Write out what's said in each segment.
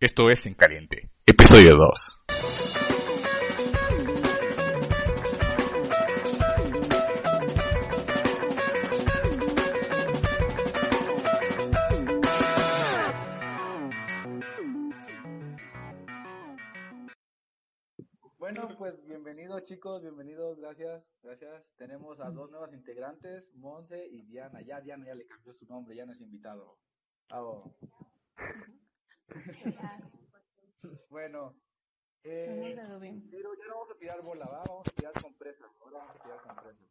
Esto es En Caliente, episodio 2. Bueno, pues bienvenidos chicos, bienvenidos, gracias, gracias. Tenemos a dos nuevas integrantes, Monse y Diana. Ya Diana ya le cambió su nombre, ya no es invitado. Bravo. bueno, eh, pero ya no vamos a tirar bola, ¿va? vamos a tirar compresa. Ahora vamos a tirar compresa.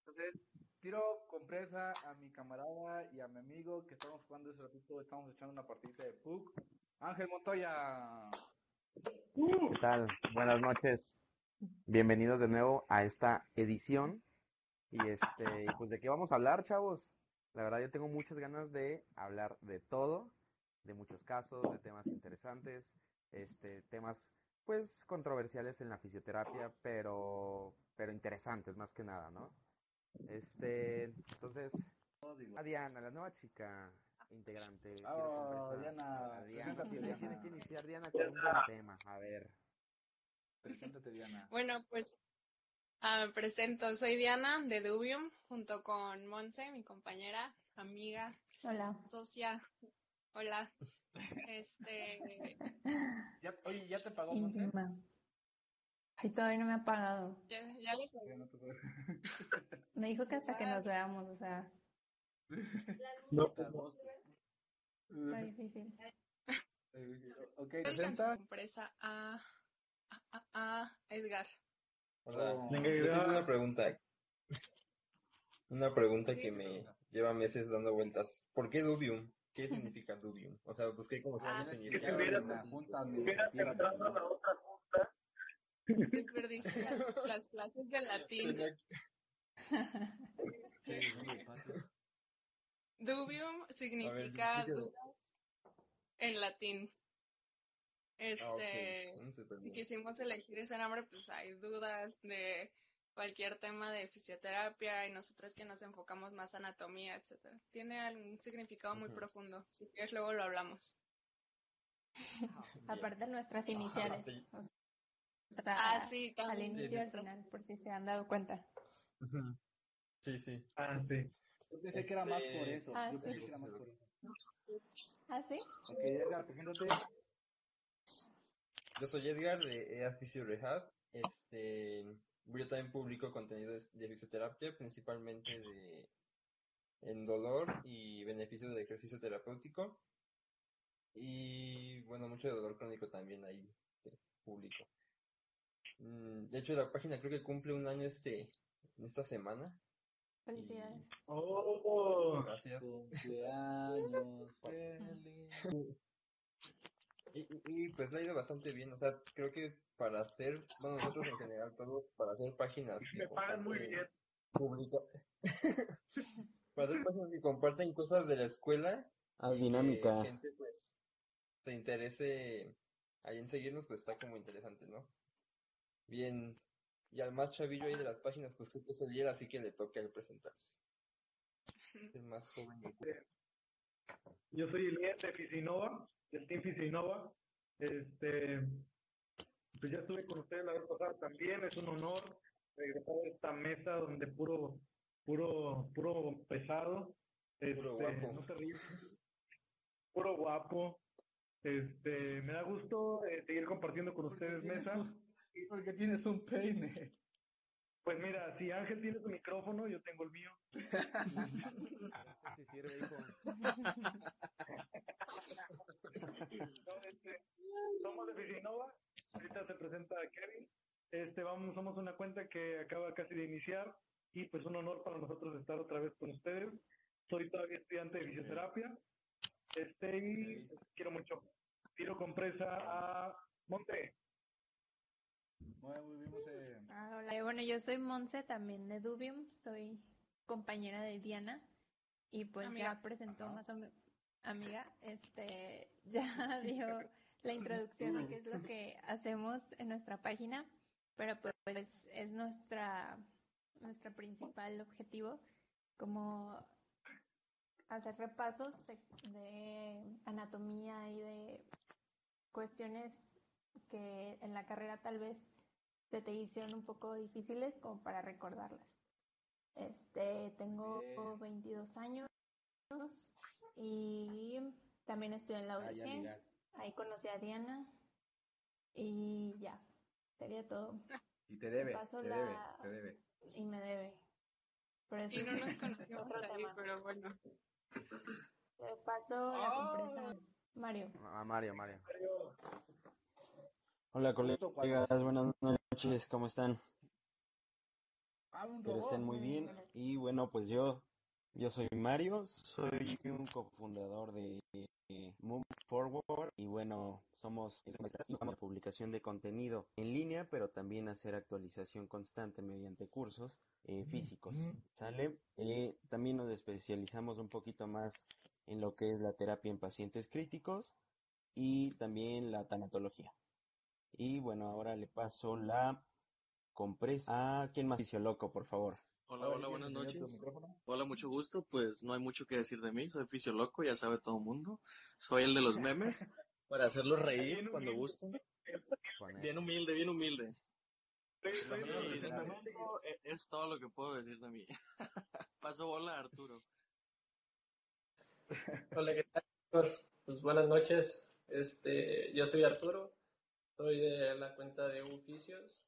Entonces, tiro compresa a mi camarada y a mi amigo que estamos jugando ese ratito, estamos echando una partidita de PUC. Ángel Montoya. ¿Qué tal? Buenas noches. Bienvenidos de nuevo a esta edición. Y este, pues de qué vamos a hablar, chavos. La verdad yo tengo muchas ganas de hablar de todo, de muchos casos, de temas interesantes, este, temas pues controversiales en la fisioterapia, pero pero interesantes más que nada, ¿no? Este, entonces, a Diana, la nueva chica integrante. Oh. Diana, Diana, tiene que iniciar Diana con un buen tema. A ver. Preséntate, Diana. Bueno, pues ah, presento, soy Diana de Dubium, junto con Monse, mi compañera, amiga, Hola. socia. Hola. Este, Ya, oye, ¿ya te pagó Monse? Íntima. Ay, todavía no me ha pagado. ya, ya le no pagó. Me dijo que hasta que nos veamos, o sea, Las dos. está difícil. Ok, doy la presenta. empresa a, a, a- a Edgar. Hola, Oh. yo tengo una pregunta. Una pregunta que me lleva meses dando vueltas. ¿Por qué Dubium? ¿Qué significa Dubium? O sea, busqué cómo se llama Ah, ese Que hubiera una junta administrativa. Te perdiste las, las clases de latín. Dubium significa dudas en latín. Ah. Este, y bien. quisimos elegir ese nombre, pues hay dudas de cualquier tema de fisioterapia y nosotros que nos enfocamos más a anatomía, etcétera. Tiene algún significado muy profundo. Si quieres luego lo hablamos. Aparte de nuestras iniciales. sí. O sea, Ah, sí, al también. inicio y al final, por si se han dado cuenta. Sí, sí. Ah, sí. Yo pensé que era más por Este- eso. Ah, Yo sí. pensé que era más por eso. ¿Ah, sí? Ok, Edgar, preséntate. Yo soy Edgar de EA Physio Rehab. Este, yo también publico contenido de, de fisioterapia, principalmente de en dolor y beneficios de ejercicio terapéutico. Y bueno, mucho de dolor crónico también ahí este, publico. Mm, De hecho, la página creo que cumple un año este, en esta semana. Felicidades. Oh, Gracias. Cumpleaños feliz. Y, y- pues le ha ido bastante bien, o sea, creo que para hacer, bueno, nosotros en general todos, para hacer páginas me pagan muy bien. publica para hacer páginas que comparten cosas de la escuela y dinámica. que gente pues se interese ahí en seguirnos, pues está como interesante, ¿no? Bien, y al más chavillo ahí de las páginas, pues creo que es el Lier, así que le toca él presentarse. Es más joven Yo soy el líder de Fisinova, del Team Fisinova. Este, pues ya estuve con ustedes la vez pasada también. Es un honor regresar a esta mesa donde puro, puro, puro pesado. Este, Puro guapo. No. Puro guapo. Este, me da gusto eh, seguir compartiendo con ustedes mesa. ¿Y por qué tienes un peine? Pues mira, si Ángel tiene su micrófono, yo tengo el mío. Sí sirve, hijo. No, este, somos de Fisinova, ahorita se presenta Kevin. Este, vamos, somos una cuenta que acaba casi de iniciar y pues un honor para nosotros estar otra vez con ustedes. Soy todavía estudiante de fisioterapia. Este, y quiero mucho. Tiro compresa a Monte. Bueno, bien, Monse. Ah, hola. Eh, Bueno, yo soy Monse, también de Dubium. Soy compañera de Diana. Y pues Amiga. ya presentó Ajá. más o menos, amiga, este, ya dio la introducción de qué es lo que hacemos en nuestra página, pero pues es nuestra, nuestro principal objetivo, como hacer repasos de, de anatomía y de cuestiones que en la carrera tal vez se te hicieron un poco difíciles como para recordarlas. Este, tengo 22 años y también estoy en la ah, UDG. Ahí conocí a Diana y ya, sería todo. Y te debe, te, debe te debe. Y me debe. y no nos conocemos ahí, pero bueno. Te paso la compresa Mario. Ah, Mario, Mario. Hola colegas, buenas noches, ¿cómo están? Espero estén muy bien. Y bueno, pues yo, yo soy Mario, soy un cofundador de Move Forward y bueno, somos una publicación de contenido en línea, pero también hacer actualización constante mediante cursos eh, físicos, ¿sale? Eh, también nos especializamos un poquito más en lo que es la terapia en pacientes críticos y también la tanatología. Y bueno, ahora le paso la compresa a quien más Fisioloco, por favor. Hola, hola, buenas noches. Hola, mucho gusto. Pues no hay mucho que decir de mí. Soy fisioloco, ya sabe todo el mundo. Soy el de los memes para hacerlos reír cuando gusten. Bien humilde, bien humilde. es todo lo que puedo decir de mí. Paso bola Arturo. Hola, ¿qué tal? Pues buenas noches. Este, yo soy Arturo, soy de la cuenta de Ufficios.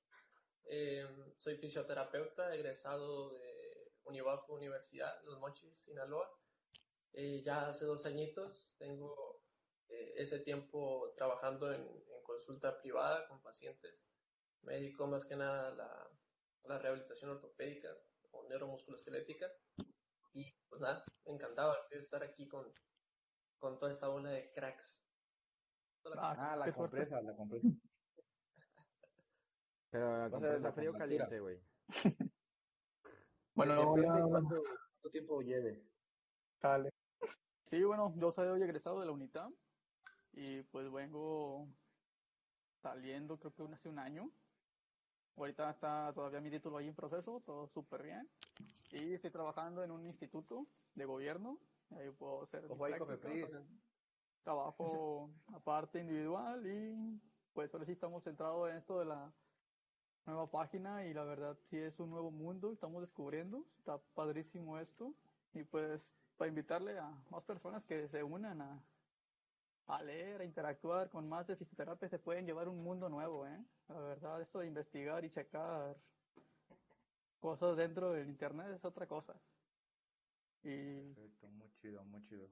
Eh, soy fisioterapeuta, egresado de Univafo Universidad, Los Mochis, Sinaloa. Eh, ya hace dos añitos tengo eh, ese tiempo trabajando en, consulta privada con pacientes. médico más que nada la, la rehabilitación ortopédica o neuromusculoesquelética. Y pues nada, me encantaba estar aquí con, con toda esta ola de cracks. Ah, la compresa, la compresa. Pero la compresa frío o caliente, güey. bueno, cuánto, tiempo lleve. Dale. Sí, bueno, yo soy hoy egresado de la UNITAM y pues vengo saliendo creo que hace un año. Ahorita está todavía mi título ahí en proceso, todo súper bien. Y estoy trabajando en un instituto de gobierno. Ahí puedo hacer trabajo aparte individual y pues ahora sí estamos centrados en esto de la nueva página y la verdad sí es un nuevo mundo, estamos descubriendo, está padrísimo esto y pues para invitarle a más personas que se unan a, a leer, a interactuar con más de fisioterapia se pueden llevar un mundo nuevo, ¿eh? La verdad, esto de investigar y checar cosas dentro del internet es otra cosa. Y... Perfecto, muy chido, muy chido.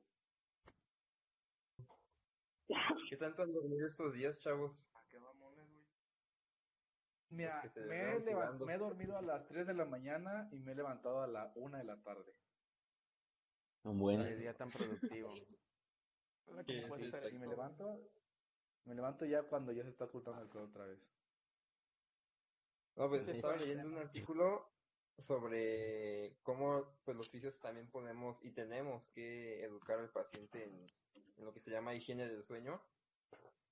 ¿Qué tanto han dormido estos días, chavos? Mira, me he, dormido a las 3 de la mañana y me he levantado a la 1 de la tarde. Un buen día tan productivo. y me levanto, me levanto ya cuando ya se está ocultando el sol otra vez. No, pues estaba leyendo un artículo sobre cómo pues los fisios también podemos y tenemos que educar al paciente en, lo que se llama higiene del sueño,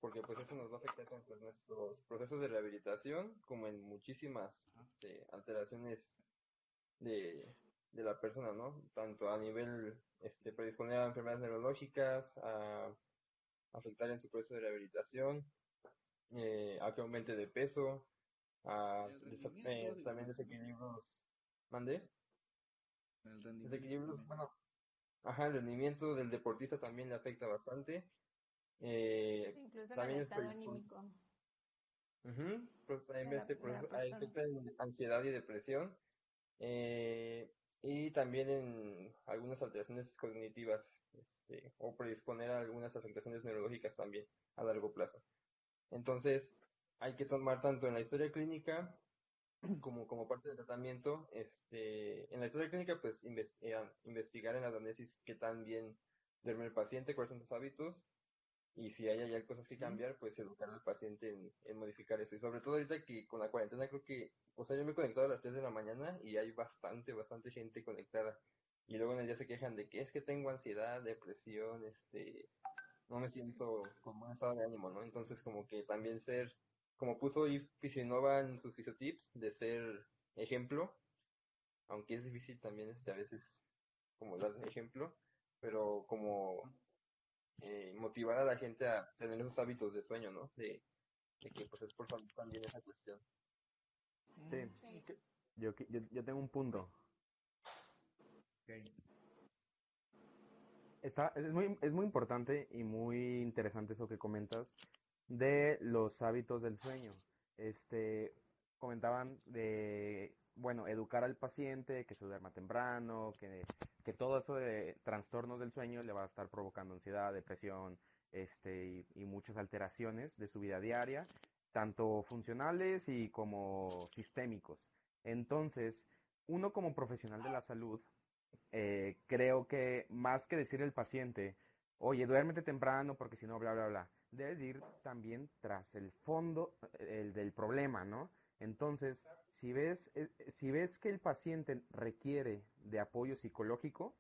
porque pues eso nos va a afectar tanto en nuestros procesos de rehabilitación como en muchísimas este, alteraciones de, de la persona, ¿no? Tanto a nivel este, predisponer a enfermedades neurológicas, a afectar en su proceso de rehabilitación, eh, a que aumente de peso, a eh, también desequilibrios ¿Mandé? El rendimiento. bueno, ajá, el rendimiento del deportista también le afecta bastante. Eh, Incluso también el estado anímico. pues también este afecta en ansiedad y depresión. Eh, y también en algunas alteraciones cognitivas este, o predisponer a algunas afectaciones neurológicas también a largo plazo. Entonces, hay que tomar tanto en la historia clínica como, como parte del tratamiento, este, en la historia clínica, pues eh, investigar en la anamnesis qué tan bien duerme el paciente, cuáles son sus hábitos, y si hay, hay cosas que cambiar, pues educar al paciente en, en, modificar eso. Y sobre todo ahorita que con la cuarentena creo que, o sea, yo me he conectado a las 3 de la mañana y hay bastante, bastante gente conectada. Y luego en el día se quejan de que es que tengo ansiedad, depresión, este, no me siento con buen estado de ánimo, ¿no? Entonces como que también ser como puso y Fisionova en sus fisiotips, de ser ejemplo, aunque es difícil también este, a veces como dar ejemplo, pero como eh, motivar a la gente a tener esos hábitos de sueño, ¿no? De, que pues es por salud también esa cuestión. Sí, Yo, yo, yo, tengo un punto. Está, es, muy, es muy importante y muy interesante eso que comentas de los hábitos del sueño. Este, comentaban de, bueno, educar al paciente, que se duerma temprano, que, que todo eso de trastornos del sueño le va a estar provocando ansiedad, depresión, este, y, muchas alteraciones de su vida diaria, tanto funcionales y como sistémicos. Entonces, uno como profesional de la salud, eh, creo que más que decirle al paciente, oye, duérmete temprano porque si no, bla, bla, bla, debes ir también tras el fondo el del problema, ¿no? Entonces, si ves, eh, si ves que el paciente requiere de apoyo psicológico,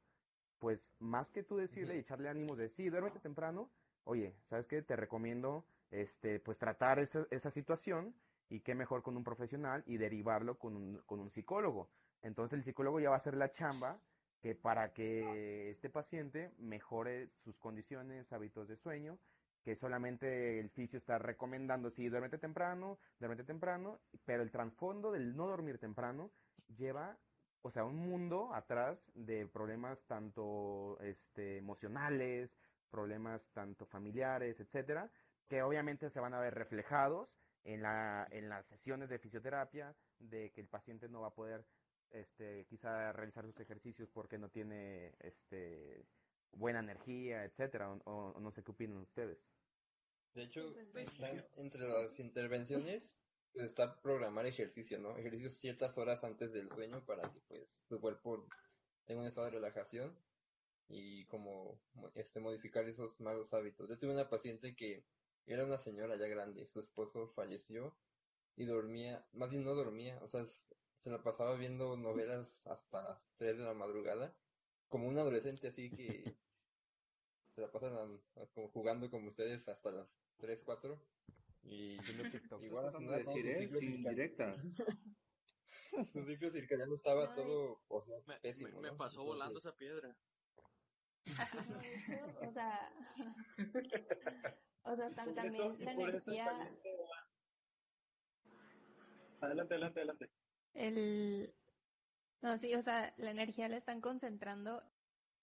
pues más que tú decirle y echarle ánimos de sí, duérmete temprano, oye, ¿sabes qué? Te recomiendo este, pues tratar esa, esa situación y qué mejor con un profesional y derivarlo con un, con un psicólogo. Entonces el psicólogo ya va a hacer la chamba que para que este paciente mejore sus condiciones, hábitos de sueño, que solamente el fisio está recomendando, sí, duérmete temprano, duérmete temprano, pero el trasfondo del no dormir temprano lleva, o sea, un mundo atrás de problemas tanto este, emocionales, problemas tanto familiares, etcétera, que obviamente se van a ver reflejados en, la, en las sesiones de fisioterapia, de que el paciente no va a poder este, quizá realizar sus ejercicios porque no tiene este, buena energía, etcétera, o, no sé qué opinan ustedes. De hecho, pues, entre las intervenciones pues, está programar ejercicio, ¿no? Ejercicios ciertas horas antes del sueño para que pues su cuerpo tenga un estado de relajación y como este modificar esos malos hábitos. Yo tuve una paciente que era una señora ya grande, su esposo falleció y dormía, más bien no dormía, o sea, se la pasaba viendo novelas hasta las 3 de la madrugada, como un adolescente así que se la pasan como jugando como ustedes hasta las 3, 4 y igual así no decir, ¿eh? indirectas. Su ciclo circadiano estaba todo, o sea, pésimo. Me, pasó volando esa piedra. o sea, o sea, también la energía. Adelante, adelante, adelante. El, no, sí, o sea, la energía la están concentrando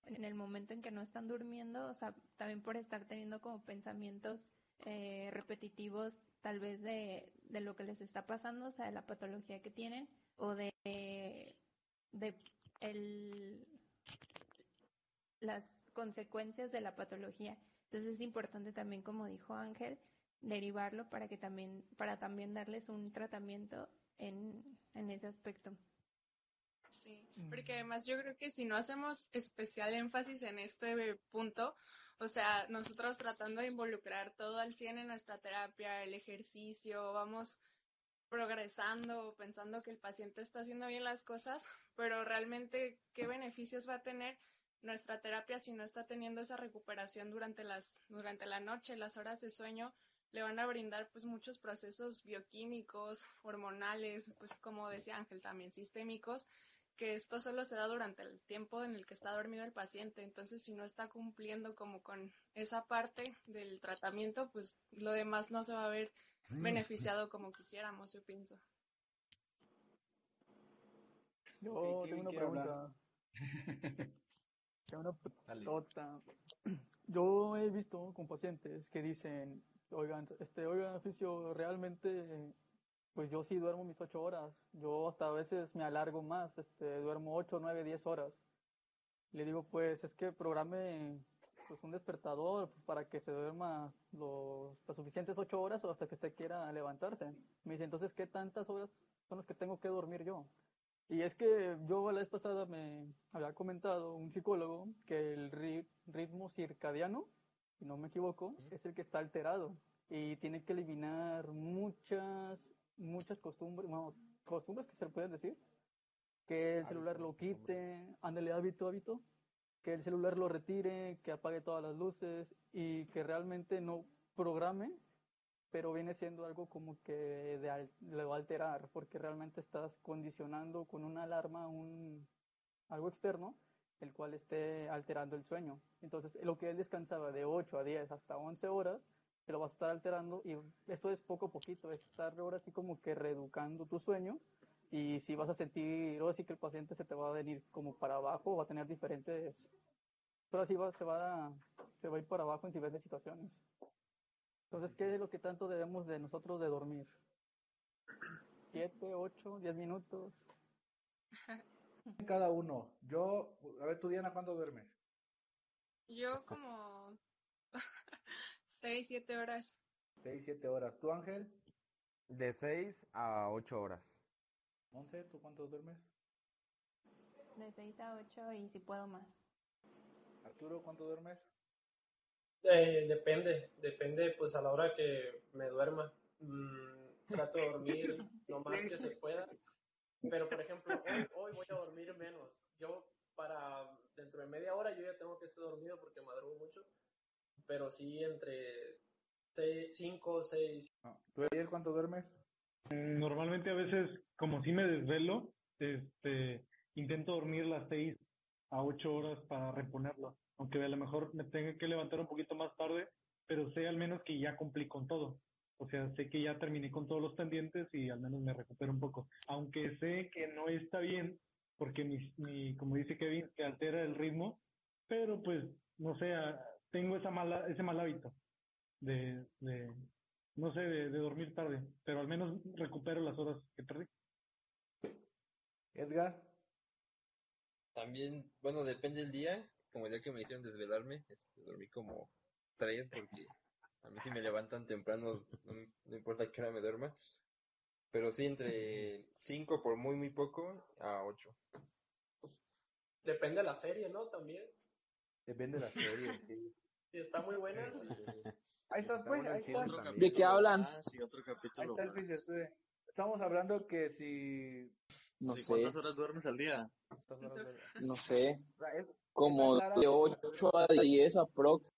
en el momento en que no están durmiendo, o sea, también por estar teniendo como pensamientos eh, repetitivos, tal vez de, de lo que les está pasando, o sea, de la patología que tienen, o de, de el, las consecuencias de la patología. Entonces es importante también, como dijo Ángel, derivarlo para que también, para también darles un tratamiento en, en ese aspecto. Sí, porque además yo creo que si no hacemos especial énfasis en este punto, o sea, nosotros tratando de involucrar todo al 100 en nuestra terapia, el ejercicio, vamos progresando, pensando que el paciente está haciendo bien las cosas, pero realmente, ¿qué beneficios va a tener nuestra terapia si no está teniendo esa recuperación durante las durante la noche, las horas de sueño? le van a brindar pues muchos procesos bioquímicos, hormonales, pues como decía Ángel también sistémicos, que esto solo se da durante el tiempo en el que está dormido el paciente. Entonces, si no está cumpliendo como con esa parte del tratamiento, pues lo demás no se va a ver beneficiado como quisiéramos, yo pienso. Yo tengo una pregunta. tengo una pregunta. Yo he visto con pacientes que dicen, oigan, este, oigan, oficio, realmente pues yo sí duermo mis ocho horas. Yo hasta a veces me alargo más, este, duermo ocho, nueve, diez horas. Le digo, pues es que programe pues un despertador para que se duerma los, las suficientes ocho horas o hasta que usted quiera levantarse. Me dice, entonces, ¿qué tantas horas son las que tengo que dormir yo? Y es que yo la vez pasada me había comentado un psicólogo que el ritmo circadiano, si no me equivoco, es el que está alterado y tiene que eliminar muchas muchas costumbres, bueno, costumbres que se le pueden decir, que el celular lo quite, ándale hábito, hábito, que el celular lo retire, que apague todas las luces y que realmente no programe, pero viene siendo algo como que de, le va a alterar, porque realmente estás condicionando con una alarma un, algo externo el cual esté alterando el sueño. Entonces, lo que él descansaba de 8 a 10 hasta 11 horas, te lo vas a estar alterando y esto es poco a poquito, es estar ahora así como que reeducando tu sueño y si vas a sentir, o sí que el paciente se te va a venir como para abajo, va a tener diferentes, pero así va, se va a, se va a ir para abajo en diferentes situaciones. Entonces, ¿qué es lo que tanto debemos de nosotros de dormir? ¿Siete, ocho, diez minutos? Cada uno. Yo, a ver, tú Diana, ¿cuándo duermes? Yo como seis, siete horas. Seis, siete horas. ¿Tú, Ángel? De seis a ocho horas. Monse, ¿tú cuánto duermes? De seis a ocho y si puedo más. Arturo, ¿cuánto duermes? Eh, depende, depende pues a la hora que me duerma. Mm, trato de dormir lo más que se pueda. Pero por ejemplo, hoy, hoy voy a dormir menos. Yo para dentro de media hora yo ya tengo que estar dormido porque madrugo mucho. Pero sí entre 5 6. ¿Tú ayer cuánto duermes? Normalmente a veces, como si me desvelo, este, intento dormir las 6 a 8 horas para reponerlo aunque a lo mejor me tenga que levantar un poquito más tarde, pero sé al menos que ya cumplí con todo. O sea, sé que ya terminé con todos los pendientes y al menos me recupero un poco. Aunque sé que no está bien, porque mi, mi como dice Kevin, que altera el ritmo, pero pues, no sé, tengo esa mala, ese mal hábito de, de no sé, de, de dormir tarde, pero al menos recupero las horas que perdí. Edgar. También, bueno, depende del día como ya que me hicieron desvelarme, este, dormí como tres porque a mí si me levantan temprano, no, importa qué hora me duerma. Pero sí, entre cinco por muy, muy poco a ocho. Depende de la serie, ¿no? También. Depende de la serie, sí. Si está muy buena. Ahí estás, pues. Ahí está. ¿De qué hablan? Ah, sí, otro capítulo. Ahí está el este. Estamos hablando que si... No sé. ¿Cuántas horas duermes al día? No sé. Como de 8 a 10 aprox.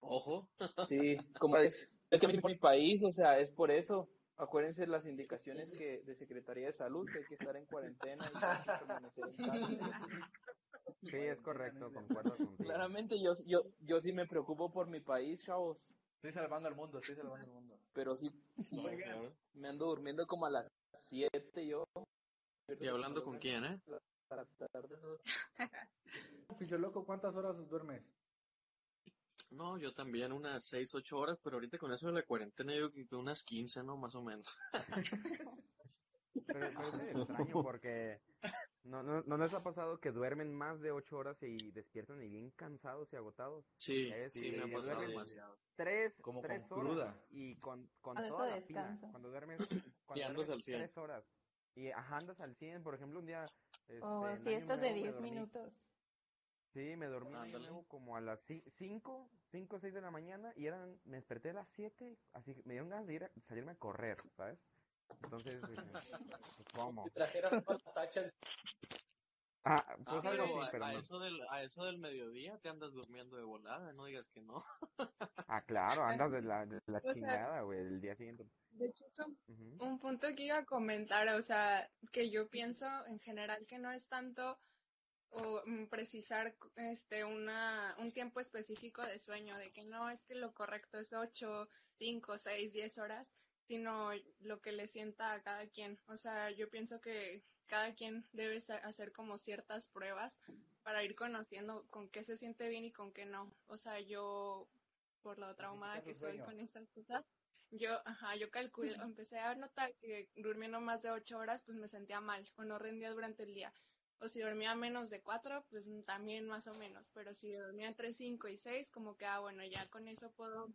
Ojo. Sí, como es, es que mi país, o sea, es por eso. Acuérdense las indicaciones que de Secretaría de Salud, que hay que estar en cuarentena y permanecer en casa. Sí, es correcto, concuerdo contigo. Claramente yo, yo, yo sí me preocupo por mi país, chavos. Estoy salvando al mundo, estoy salvando al mundo. Pero sí, me ando durmiendo como a las 7 yo. ¿Y hablando con quién, eh? Fisioloco, ¿cuántas horas duermes? No, yo también unas 6, 8 horas, pero ahorita con eso de la cuarentena yo que unas 15, ¿no? Más o menos. Pero, es extraño porque no, no, no les ha pasado que duermen más de 8 horas y despiertan y bien cansados y agotados. Sí, sí, me ha pasado demasiado. Tres, Como tres horas y con, con toda la pila. Cuando duermes, cuando y andas al 100. tres horas y andas al 100, por ejemplo, un día este, oh, sí, estos de 10 minutos. Sí, me dormí como a las 5, 5 o 6 de la mañana y eran, me desperté a las 7, así que me dieron ganas de ir a, salirme a correr, ¿sabes? Entonces, pues, ¿cómo? Ah, pues ah, algo así, pero a, eso del, a eso del mediodía te andas durmiendo de volada, no digas que no. ah, claro, andas de la, de la chingada, güey, el día siguiente. De hecho, es un, punto que iba a comentar, o sea, que yo pienso en general que no es tanto o mm, precisar este una un tiempo específico de sueño, de que no es que lo correcto es 8, 5, 6, 10 horas, sino lo que le sienta a cada quien. O sea, yo pienso que cada quien debe hacer como ciertas pruebas para ir conociendo con qué se siente bien y con qué no. O sea, yo, por lo traumada que soy con estas cosas, yo, ajá, yo calculé, empecé a notar que durmiendo más de ocho horas, pues me sentía mal o no rendía durante el día. O si dormía menos de cuatro, pues también más o menos. Pero si dormía entre cinco y seis, como que, ah, bueno, ya con eso puedo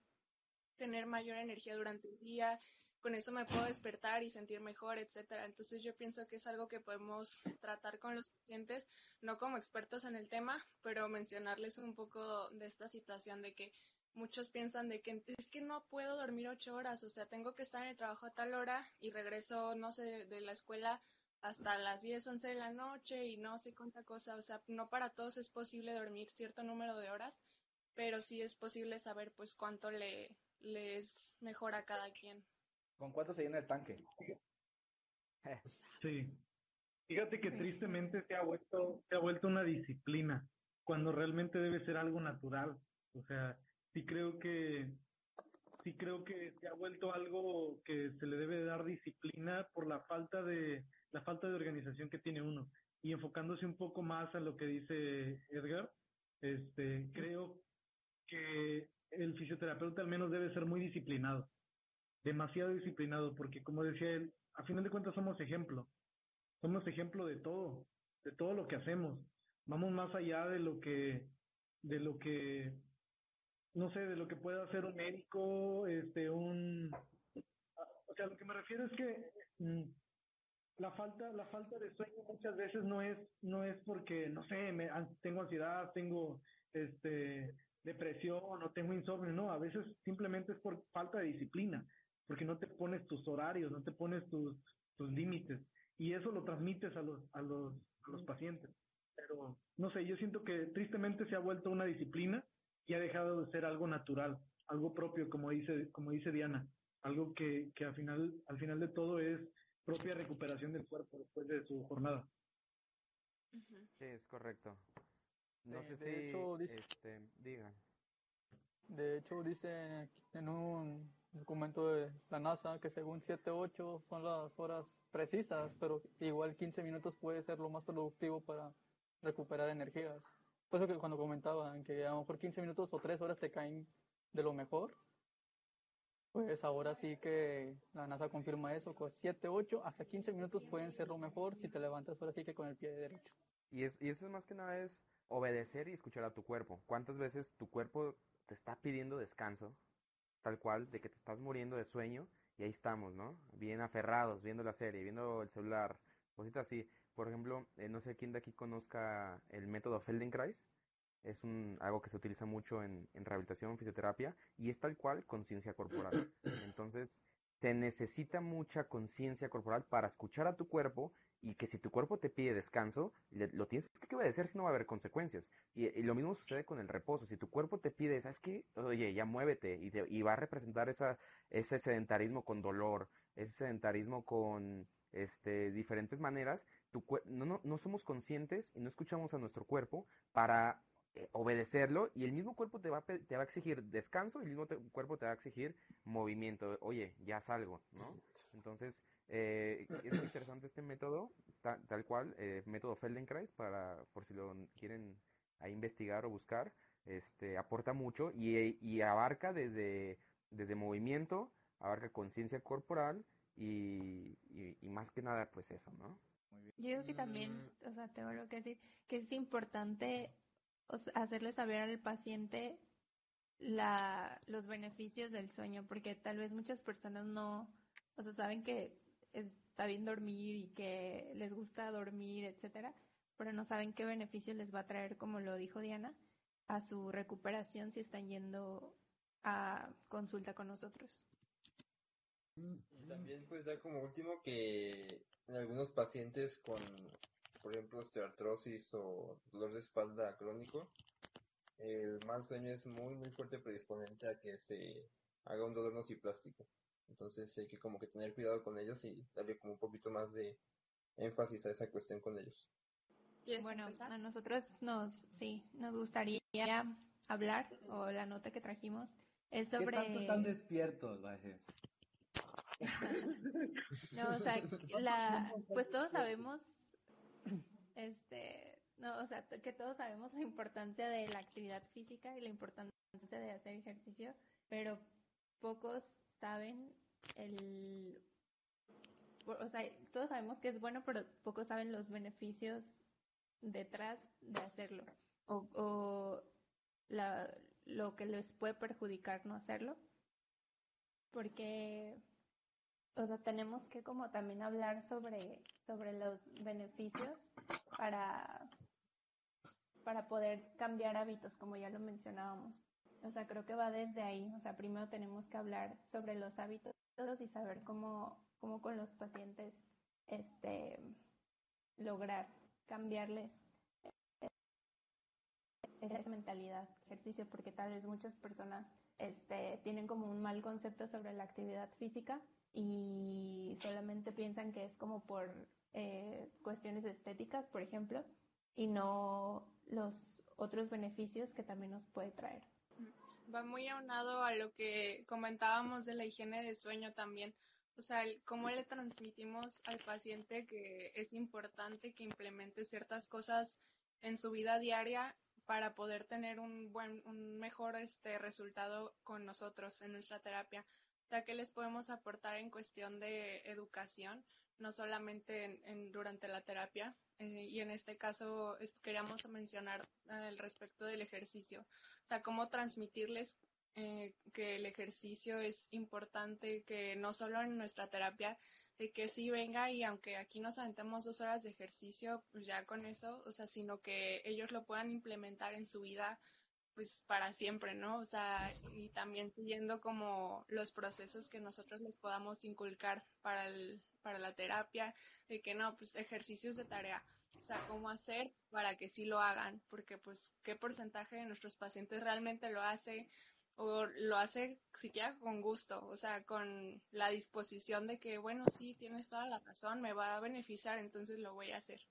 tener mayor energía durante el día, con eso me puedo despertar y sentir mejor, etcétera. Entonces yo pienso que es algo que podemos tratar con los pacientes, no como expertos en el tema, pero mencionarles un poco de esta situación de que muchos piensan de que es que no puedo dormir ocho horas, o sea, tengo que estar en el trabajo a tal hora y regreso, no sé, de la escuela hasta las 10, 11 de la noche y no sé cuánta cosa, o sea, no para todos es posible dormir cierto número de horas, pero sí es posible saber pues cuánto le, es mejor a cada quien. ¿Con cuánto se llena el tanque? Sí. Fíjate que tristemente se ha vuelto, se ha vuelto una disciplina cuando realmente debe ser algo natural. O sea, sí creo que sí creo que se ha vuelto algo que se le debe dar disciplina por la falta de la falta de organización que tiene uno y enfocándose un poco más a lo que dice Edgar, este creo que el fisioterapeuta al menos debe ser muy disciplinado, demasiado disciplinado, porque como decía él, a final de cuentas somos ejemplo, somos ejemplo de todo, de todo lo que hacemos, vamos más allá de lo que, de lo que, no sé, de lo que pueda hacer un médico, este, un, o sea, lo que me refiero es que mm, la falta, la falta de sueño muchas veces no es, no es porque, no sé, me, tengo ansiedad, tengo, este, depresión o tengo insomnio, no, a veces simplemente es por falta de disciplina, porque no te pones tus horarios, no te pones tus, tus límites y eso lo transmites a los, a los, a los pacientes. Pero no sé, yo siento que tristemente se ha vuelto una disciplina y ha dejado de ser algo natural, algo propio, como dice, como dice Diana, algo que, que al final, al final de todo es propia recuperación del cuerpo después de su jornada. Sí, es correcto. No sé de si, hecho, dice, este, diga. De hecho, dice en un documento de la NASA que según 7, 8 son las horas precisas, pero igual 15 minutos puede ser lo más productivo para recuperar energías. Por eso que cuando comentaban que a lo mejor 15 minutos o 3 horas te caen de lo mejor, pues ahora sí que la NASA confirma eso, con 7, 8, hasta 15 minutos pueden ser lo mejor si te levantas ahora sí que con el pie derecho. Y, es, y eso más que nada es obedecer y escuchar a tu cuerpo. ¿Cuántas veces tu cuerpo te está pidiendo descanso? Tal cual, de que te estás muriendo de sueño y ahí estamos, ¿no? Bien aferrados, viendo la serie, viendo el celular, cositas así. Por ejemplo, eh, no sé quién de aquí conozca el método Feldenkrais. Es un, algo que se utiliza mucho en, en rehabilitación, fisioterapia, y es tal cual conciencia corporal. Entonces, se necesita mucha conciencia corporal para escuchar a tu cuerpo y que si tu cuerpo te pide descanso, lo tienes que obedecer si no va a haber consecuencias. Y, lo mismo sucede con el reposo. Si tu cuerpo te pide, ¿sabes qué? Oye, ya muévete y, y va a representar esa, ese sedentarismo con dolor, ese sedentarismo con este, diferentes maneras, tu, no, no, no somos conscientes y no escuchamos a nuestro cuerpo para eh, obedecerlo y el mismo cuerpo te va, a, te va a exigir descanso y el mismo cuerpo te va a exigir movimiento. Oye, ya salgo, ¿no? Entonces, eh, es muy interesante este método, tal cual, eh, método Feldenkrais, para, por si lo quieren investigar o buscar, este, aporta mucho y, y abarca desde, desde movimiento, abarca conciencia corporal y, y, más que nada, pues eso, ¿no? Yo creo que también, o sea, tengo lo que decir, que es importante hacerle saber al paciente la, los beneficios del sueño, porque tal vez muchas personas no, o sea, saben que está bien dormir y que les gusta dormir, etcétera, pero no saben qué beneficios les va a traer, como lo dijo Diana, a su recuperación si están yendo a consulta con nosotros. También pues da como último que en algunos pacientes con por ejemplo, osteoartrosis o dolor de espalda crónico, el mal sueño es muy, muy fuerte predisponente a que se haga un dolor nociplástico. Entonces hay que como que tener cuidado con ellos y darle como un poquito más de énfasis a esa cuestión con ellos. Bueno, a nosotros nos, sí, nos gustaría hablar, o la nota que trajimos, es sobre... ¿Qué tanto están despiertos, no, o sea, la, pues todos sabemos este, no, o sea, que todos sabemos la importancia de la actividad física y la importancia de hacer ejercicio, pero pocos saben el, o sea, todos sabemos que es bueno, pero pocos saben los beneficios detrás de hacerlo o, o la, lo que les puede perjudicar no hacerlo, porque o sea, tenemos que como también hablar sobre, sobre los beneficios para, para poder cambiar hábitos, como ya lo mencionábamos. O sea, creo que va desde ahí. O sea, primero tenemos que hablar sobre los hábitos y saber cómo, cómo con los pacientes este, lograr cambiarles esa mentalidad, ejercicio, porque tal vez muchas personas este, tienen como un mal concepto sobre la actividad física y solamente piensan que es como por eh, cuestiones estéticas, por ejemplo, y no los otros beneficios que también nos puede traer. Va muy aunado a lo que comentábamos de la higiene de sueño también. O sea, cómo le transmitimos al paciente que es importante que implemente ciertas cosas en su vida diaria para poder tener un buen, un mejor este resultado con nosotros en nuestra terapia. Ya que les podemos aportar en cuestión de educación, no solamente en, durante la terapia. Eh, y en este caso queríamos mencionar el respecto del ejercicio. O sea, cómo transmitirles eh, que el ejercicio es importante, que no solo en nuestra terapia, de que sí venga y aunque aquí nos aventemos dos horas de ejercicio, pues ya con eso, o sea, sino que ellos lo puedan implementar en su vida pues para siempre, ¿no? O sea, y también siguiendo como los procesos que nosotros les podamos inculcar para, el, para la terapia, de que no, pues ejercicios de tarea, o sea, cómo hacer para que sí lo hagan, porque pues qué porcentaje de nuestros pacientes realmente lo hace o lo hace siquiera con gusto, o sea, con la disposición de que, bueno, sí, tienes toda la razón, me va a beneficiar, entonces lo voy a hacer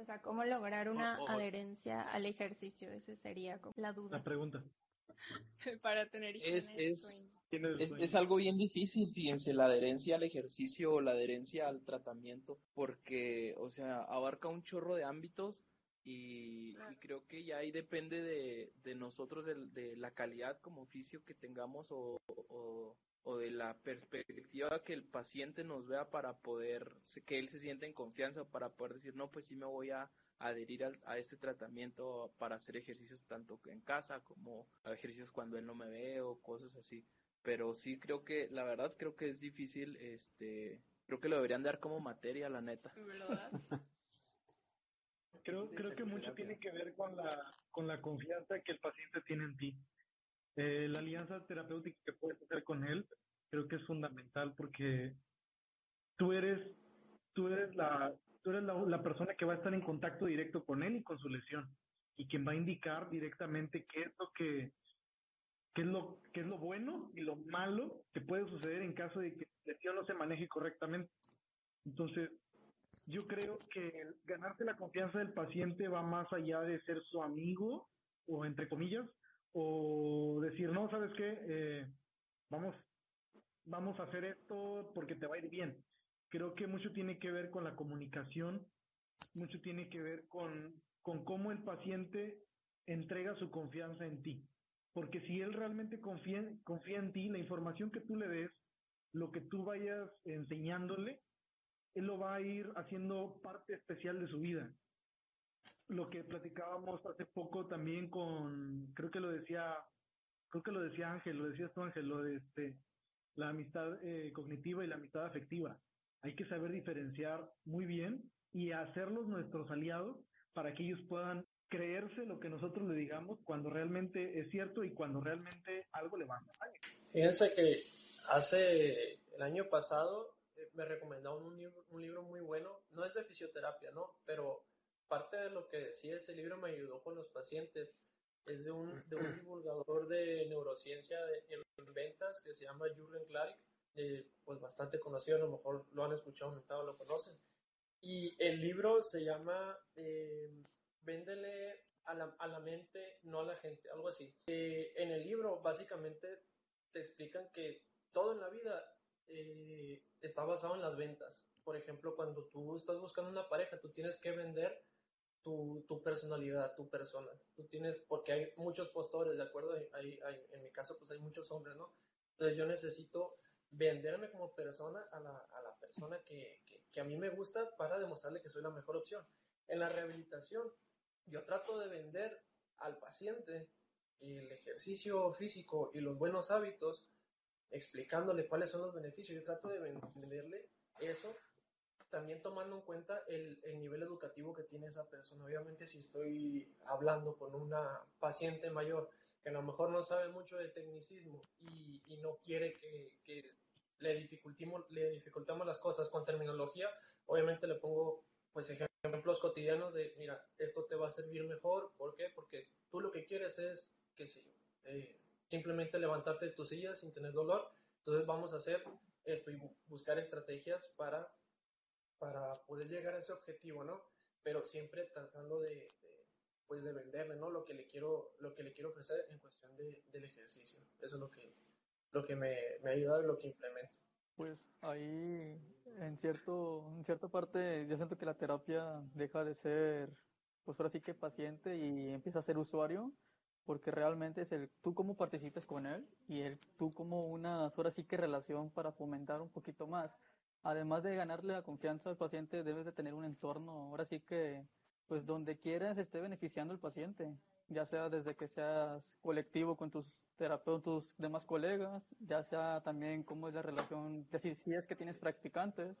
o sea, ¿cómo lograr una adherencia al ejercicio? Ese sería la duda. La pregunta. Para tener es, es, es, es, algo bien difícil, fíjense, la adherencia al ejercicio o la adherencia al tratamiento, porque, o sea, abarca un chorro de ámbitos y, creo que ya ahí depende de, de nosotros, de, de, la calidad como oficio que tengamos o, o de la perspectiva que el paciente nos vea para poder, que él se sienta en confianza para poder decir, no, pues sí me voy a adherir a, este tratamiento para hacer ejercicios tanto en casa como ejercicios cuando él no me ve o cosas así. Pero sí creo que, la verdad creo que es difícil, este, creo que lo deberían dar como materia, la neta. creo, creo que mucho tiene que ver con la, con la confianza que el paciente tiene en ti. Eh, la alianza terapéutica que puedes hacer con él creo que es fundamental porque tú eres, tú eres, la, tú eres la, persona que va a estar en contacto directo con él y con su lesión y quien va a indicar directamente qué es lo que qué es lo qué es lo bueno y lo malo que puede suceder en caso de que la lesión no se maneje correctamente. Entonces, yo creo que ganarse la confianza del paciente va más allá de ser su amigo o entre comillas o decir, no, ¿sabes qué? Eh, vamos, vamos a hacer esto porque te va a ir bien. Creo que mucho tiene que ver con la comunicación, mucho tiene que ver con, con cómo el paciente entrega su confianza en ti. Porque si él realmente confía, confía en ti, la información que tú le des, lo que tú vayas enseñándole, él lo va a ir haciendo parte especial de su vida lo que platicábamos hace poco también con, creo que lo decía, creo que lo decía Ángel, lo decías tú Ángel, lo de este, la amistad eh, cognitiva y la amistad afectiva. Hay que saber diferenciar muy bien y hacerlos nuestros aliados para que ellos puedan creerse lo que nosotros le digamos cuando realmente es cierto y cuando realmente algo le va a Fíjense que hace el año pasado eh, me recomendaron un libro, un libro muy bueno, no es de fisioterapia, ¿no? Pero parte de lo que decía ese libro me ayudó con los pacientes. Es de un, de un divulgador de neurociencia en ventas que se llama Jürgen Klarik, eh, pues bastante conocido, a lo mejor lo han escuchado, lo conocen. Y el libro se llama eh, Véndele a la, a la, mente, no a la gente, algo así. Eh, en el libro básicamente te explican que todo en la vida eh, está basado en las ventas. Por ejemplo, cuando tú estás buscando una pareja, tú tienes que vender tu, personalidad, tu persona. Tú tienes, porque hay muchos postores, ¿de acuerdo? Hay, en mi caso, pues hay muchos hombres, ¿no? Entonces yo necesito venderme como persona a la, a la persona que, que, a mí me gusta para demostrarle que soy la mejor opción. En la rehabilitación, yo trato de vender al paciente el ejercicio físico y los buenos hábitos, explicándole cuáles son los beneficios. Yo trato de venderle eso también tomando en cuenta el, el, nivel educativo que tiene esa persona. Obviamente si estoy hablando con una paciente mayor que a lo mejor no sabe mucho de tecnicismo y, y no quiere que, que, le, dificultemos, le dificultamos las cosas con terminología, obviamente le pongo pues ejemplos cotidianos de, mira, esto te va a servir mejor. ¿Por qué? Porque tú lo que quieres es, qué sé eh, simplemente levantarte de tu silla sin tener dolor. Entonces vamos a hacer esto y buscar estrategias para para poder llegar a ese objetivo, ¿no? Pero siempre tratando de, pues de venderle, ¿no? Lo que le quiero, lo que le quiero ofrecer en cuestión de, del ejercicio. Eso es lo que, lo que me, me ha ayudado y lo que implemento. Pues ahí, en cierto, en cierta parte, yo siento que la terapia deja de ser, pues ahora sí que paciente y empieza a ser usuario, porque realmente es el tú cómo participes con él y el tú como una, ahora sí que relación para fomentar un poquito más. Además de ganarle la confianza al paciente, debes de tener un entorno, ahora sí que pues donde quieras esté beneficiando al paciente, ya sea desde que seas colectivo con tus terapeutas, tus demás colegas, ya sea también cómo es la relación, si, si es que tienes practicantes,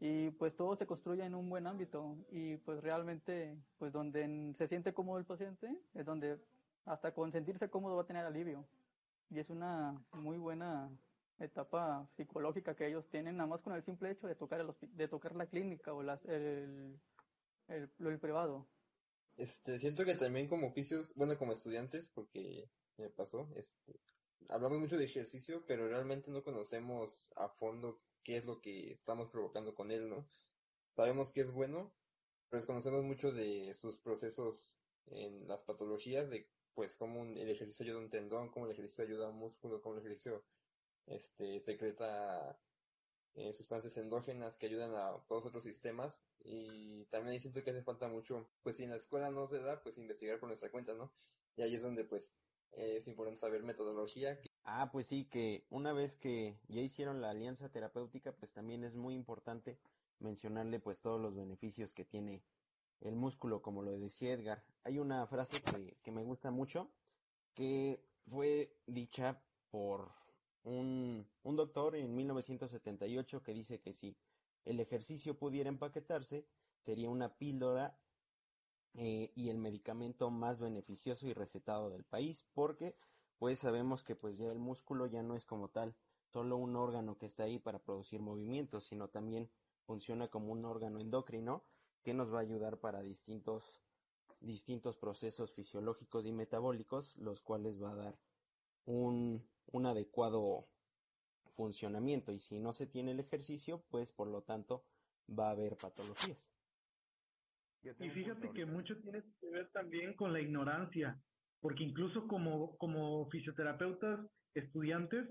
y pues todo se construye en un buen ámbito y pues realmente pues donde se siente cómodo el paciente es donde hasta con sentirse cómodo va a tener alivio y es una muy buena etapa psicológica que ellos tienen nada más con el simple hecho de tocar el, de tocar la clínica o las, el, el, el privado. Este, siento que también como oficios, bueno, como estudiantes, porque me pasó, este, hablamos mucho de ejercicio, pero realmente no conocemos a fondo qué es lo que estamos provocando con él, ¿no? Sabemos que es bueno, pero desconocemos mucho de sus procesos en las patologías, de pues cómo el ejercicio ayuda a un tendón, cómo el ejercicio ayuda a un músculo, cómo el ejercicio este, secreta eh, sustancias endógenas que ayudan a todos otros sistemas y también siento que hace falta mucho, pues si en la escuela no se da, pues investigar por nuestra cuenta, ¿no? Y ahí es donde pues es importante saber metodología. Ah, pues sí, que una vez que ya hicieron la alianza terapéutica, pues también es muy importante mencionarle pues todos los beneficios que tiene el músculo, como lo decía Edgar. Hay una frase que, que me gusta mucho, que fue dicha por un, un doctor en 1978 que dice que si el ejercicio pudiera empaquetarse, sería una píldora eh, y el medicamento más beneficioso y recetado del país, porque pues sabemos que pues ya el músculo ya no es como tal solo un órgano que está ahí para producir movimientos, sino también funciona como un órgano endocrino que nos va a ayudar para distintos distintos procesos fisiológicos y metabólicos, los cuales va a dar un, un adecuado funcionamiento y si no se tiene el ejercicio, pues por lo tanto va a haber patologías. Y fíjate que mucho tiene que ver también con la ignorancia, porque incluso como, como fisioterapeutas, estudiantes,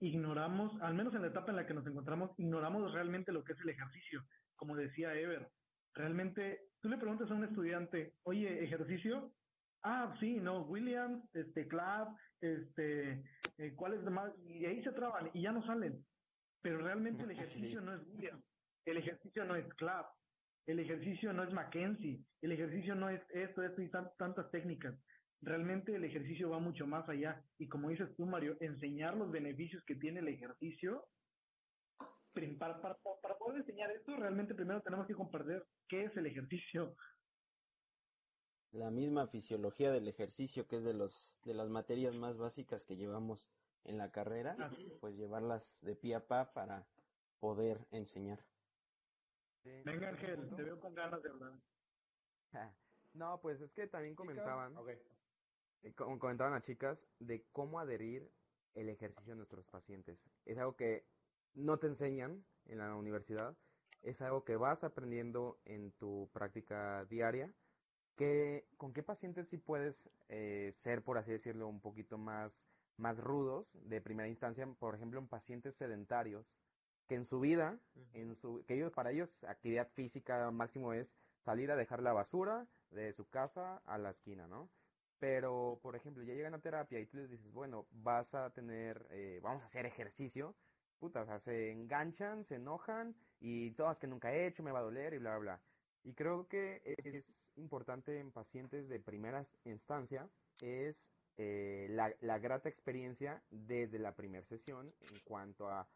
ignoramos, al menos en la etapa en la que nos encontramos, ignoramos realmente lo que es el ejercicio, como decía Ever. Realmente, tú le preguntas a un estudiante, oye, ejercicio, ah, sí, no, Williams, este, este, eh, ¿cuáles demás? Y ahí se traban y ya no salen. Pero realmente el ejercicio no es Williams, el ejercicio no es Clap, el ejercicio no es Mackenzie, el ejercicio no es esto, esto y tantas técnicas. Realmente el ejercicio va mucho más allá. Y como dices tú, Mario, enseñar los beneficios que tiene el ejercicio, para, para, para poder enseñar esto, realmente primero tenemos que comprender qué es el ejercicio, la misma fisiología del ejercicio, que es de los de las materias más básicas que llevamos en la carrera, pues llevarlas de pie a pa para poder enseñar. Venga Ángel, te veo con ganas de hablar. No, pues es que también comentaban, okay. Eh, comentaban a chicas de cómo adherir el ejercicio a nuestros pacientes. Es algo que no te enseñan en la universidad, es algo que vas aprendiendo en tu práctica diaria ¿Con qué pacientes sí puedes eh, ser, por así decirlo, un poquito más, más rudos de primera instancia? Por ejemplo, en pacientes sedentarios, que en su vida, en su, que ellos, para ellos actividad física máximo es salir a dejar la basura de su casa a la esquina, ¿no? Pero, por ejemplo, ya llegan a terapia y tú les dices, bueno, vas a tener, eh, vamos a hacer ejercicio, puta, o sea, se enganchan, se enojan y todas que nunca he hecho, me va a doler y bla, bla, bla. Y creo que es importante en pacientes de primera instancia es eh, la, grata experiencia desde la primera sesión en cuanto a,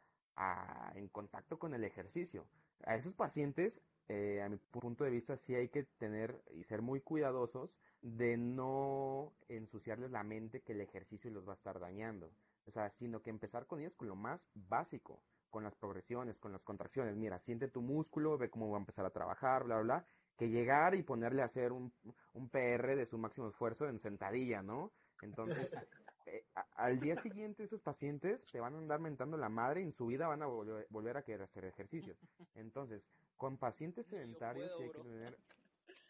en contacto con el ejercicio. A esos pacientes, eh, a mi punto de vista, sí hay que tener y ser muy cuidadosos de no ensuciarles la mente que el ejercicio los va a estar dañando. O sea, sino que empezar con ellos con lo más básico con las progresiones, con las contracciones. Mira, siente tu músculo, ve cómo va a empezar a trabajar, bla, bla, bla. Que llegar y ponerle a hacer un, un PR de su máximo esfuerzo en sentadilla, ¿no? Entonces, eh, al día siguiente esos pacientes te van a andar mentando la madre y en su vida van a volver, a querer hacer ejercicio. Entonces, con pacientes sedentarios hay que tener...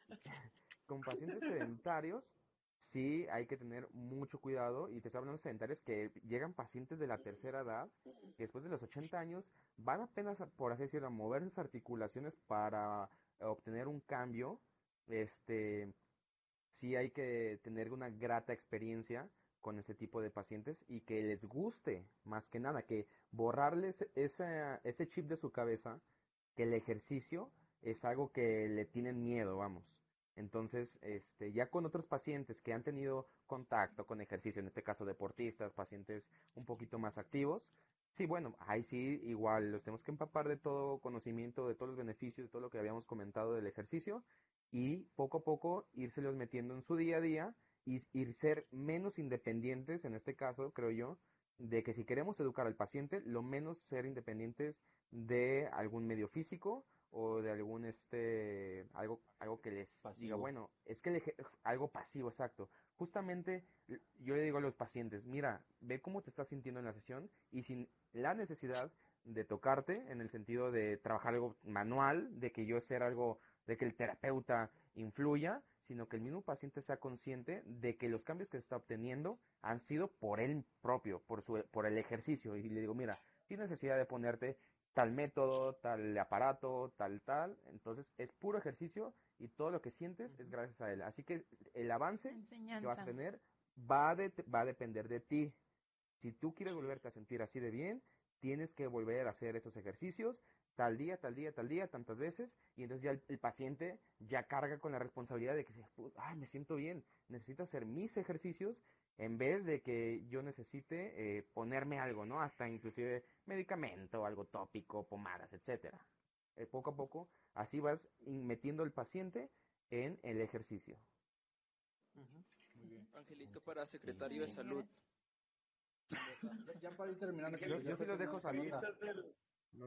con pacientes sedentarios, sí hay que tener mucho cuidado y te estoy hablando de sedentarios que llegan pacientes de la tercera edad que después de los 80 años van apenas, por así decirlo, a mover sus articulaciones para obtener un cambio. Este, sí hay que tener una grata experiencia con ese tipo de pacientes y que les guste, más que nada, que borrarles ese, ese chip de su cabeza, que el ejercicio es algo que le tienen miedo, vamos. Entonces, este, ya con otros pacientes que han tenido contacto con ejercicio, en este caso deportistas, pacientes un poquito más activos, sí, bueno, ahí sí, igual los tenemos que empapar de todo conocimiento, de todos los beneficios, de todo lo que habíamos comentado del ejercicio y poco a poco írselos metiendo en su día a día y, y ser menos independientes, en este caso, creo yo, de que si queremos educar al paciente, lo menos ser independientes de algún medio físico o de algún este algo algo que les diga bueno es que algo pasivo exacto justamente yo le digo a los pacientes mira ve cómo te estás sintiendo en la sesión y sin la necesidad de tocarte en el sentido de trabajar algo manual de que yo sea algo de que el terapeuta influya sino que el mismo paciente sea consciente de que los cambios que se está obteniendo han sido por él propio por su por el ejercicio y le digo mira tienes necesidad de ponerte tal método, tal aparato, tal, tal. Entonces es puro ejercicio y todo lo que sientes es gracias a él. Así que el avance que vas a tener va, va a depender de ti. Si tú quieres volverte a sentir así de bien, tienes que volver a hacer esos ejercicios tal día, tal día, tal día, tantas veces, y entonces ya el, paciente ya carga con la responsabilidad de que, ay, me siento bien, necesito hacer mis ejercicios en vez de que yo necesite eh, ponerme algo, ¿no? Hasta inclusive medicamento, algo tópico, pomadas, etcétera. Eh, poco a poco, así vas metiendo al paciente en el ejercicio. Angelito para secretario de salud. Ya, para ir terminando. Yo, yo sí los dejo salir.